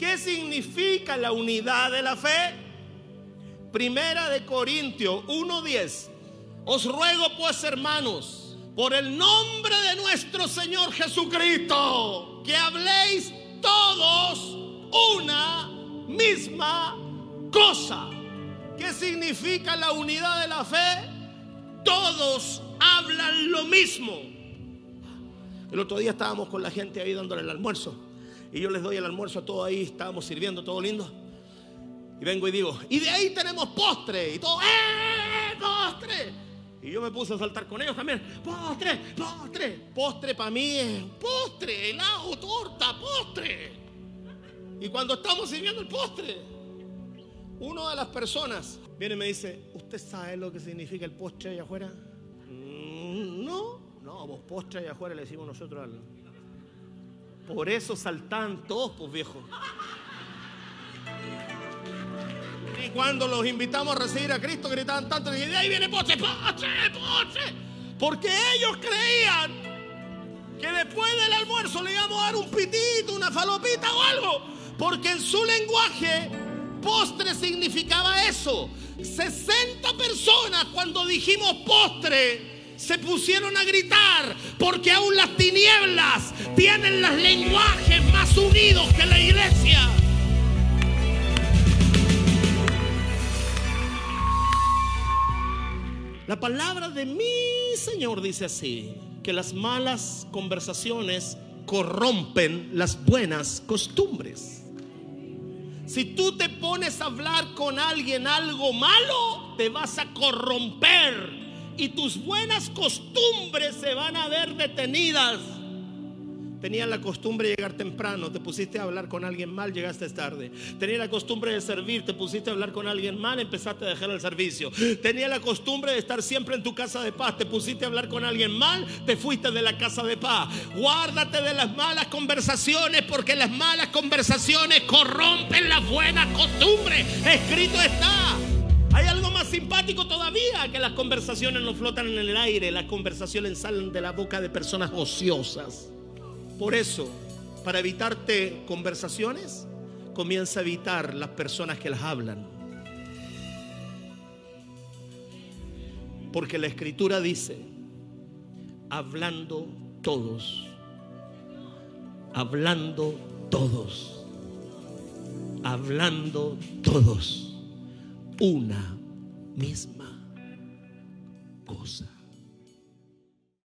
¿Qué significa la unidad de la fe? Primera de Corintios 1:10. Os ruego pues, hermanos, por el nombre de nuestro Señor Jesucristo, que habléis todos una misma cosa. ¿Qué significa la unidad de la fe? Todos hablan lo mismo. El otro día estábamos con la gente ahí dándole el almuerzo. Y yo les doy el almuerzo a todo ahí, estábamos sirviendo, todo lindo. Y vengo y digo, y de ahí tenemos postre. Y todo, ¡eh! ¡Postre! Y yo me puse a saltar con ellos también. Postre, postre. Postre para mí es postre, helado, torta, postre. Y cuando estamos sirviendo el postre, una de las personas viene y me dice, ¿usted sabe lo que significa el postre allá afuera? Mm, no, no, vos postre allá afuera le decimos nosotros al... Por eso saltan todos, pues viejo. Y cuando los invitamos a recibir a Cristo, gritaban tanto, y de ahí viene postre, postre, postre. Porque ellos creían que después del almuerzo le íbamos a dar un pitito, una falopita o algo. Porque en su lenguaje, postre significaba eso. 60 personas cuando dijimos postre se pusieron a gritar porque aún las tinieblas tienen los lenguajes más unidos que la iglesia. La palabra de mi Señor dice así, que las malas conversaciones corrompen las buenas costumbres. Si tú te pones a hablar con alguien algo malo, te vas a corromper y tus buenas costumbres se van a ver detenidas. Tenías la costumbre de llegar temprano, te pusiste a hablar con alguien mal, llegaste tarde. Tenía la costumbre de servir, te pusiste a hablar con alguien mal, empezaste a dejar el servicio. Tenía la costumbre de estar siempre en tu casa de paz, te pusiste a hablar con alguien mal, te fuiste de la casa de paz. Guárdate de las malas conversaciones porque las malas conversaciones corrompen las buenas costumbres. Escrito está. Hay algo más simpático todavía que las conversaciones no flotan en el aire, las conversaciones salen de la boca de personas ociosas. Por eso, para evitarte conversaciones, comienza a evitar las personas que las hablan. Porque la escritura dice, hablando todos, hablando todos, hablando todos, una misma cosa.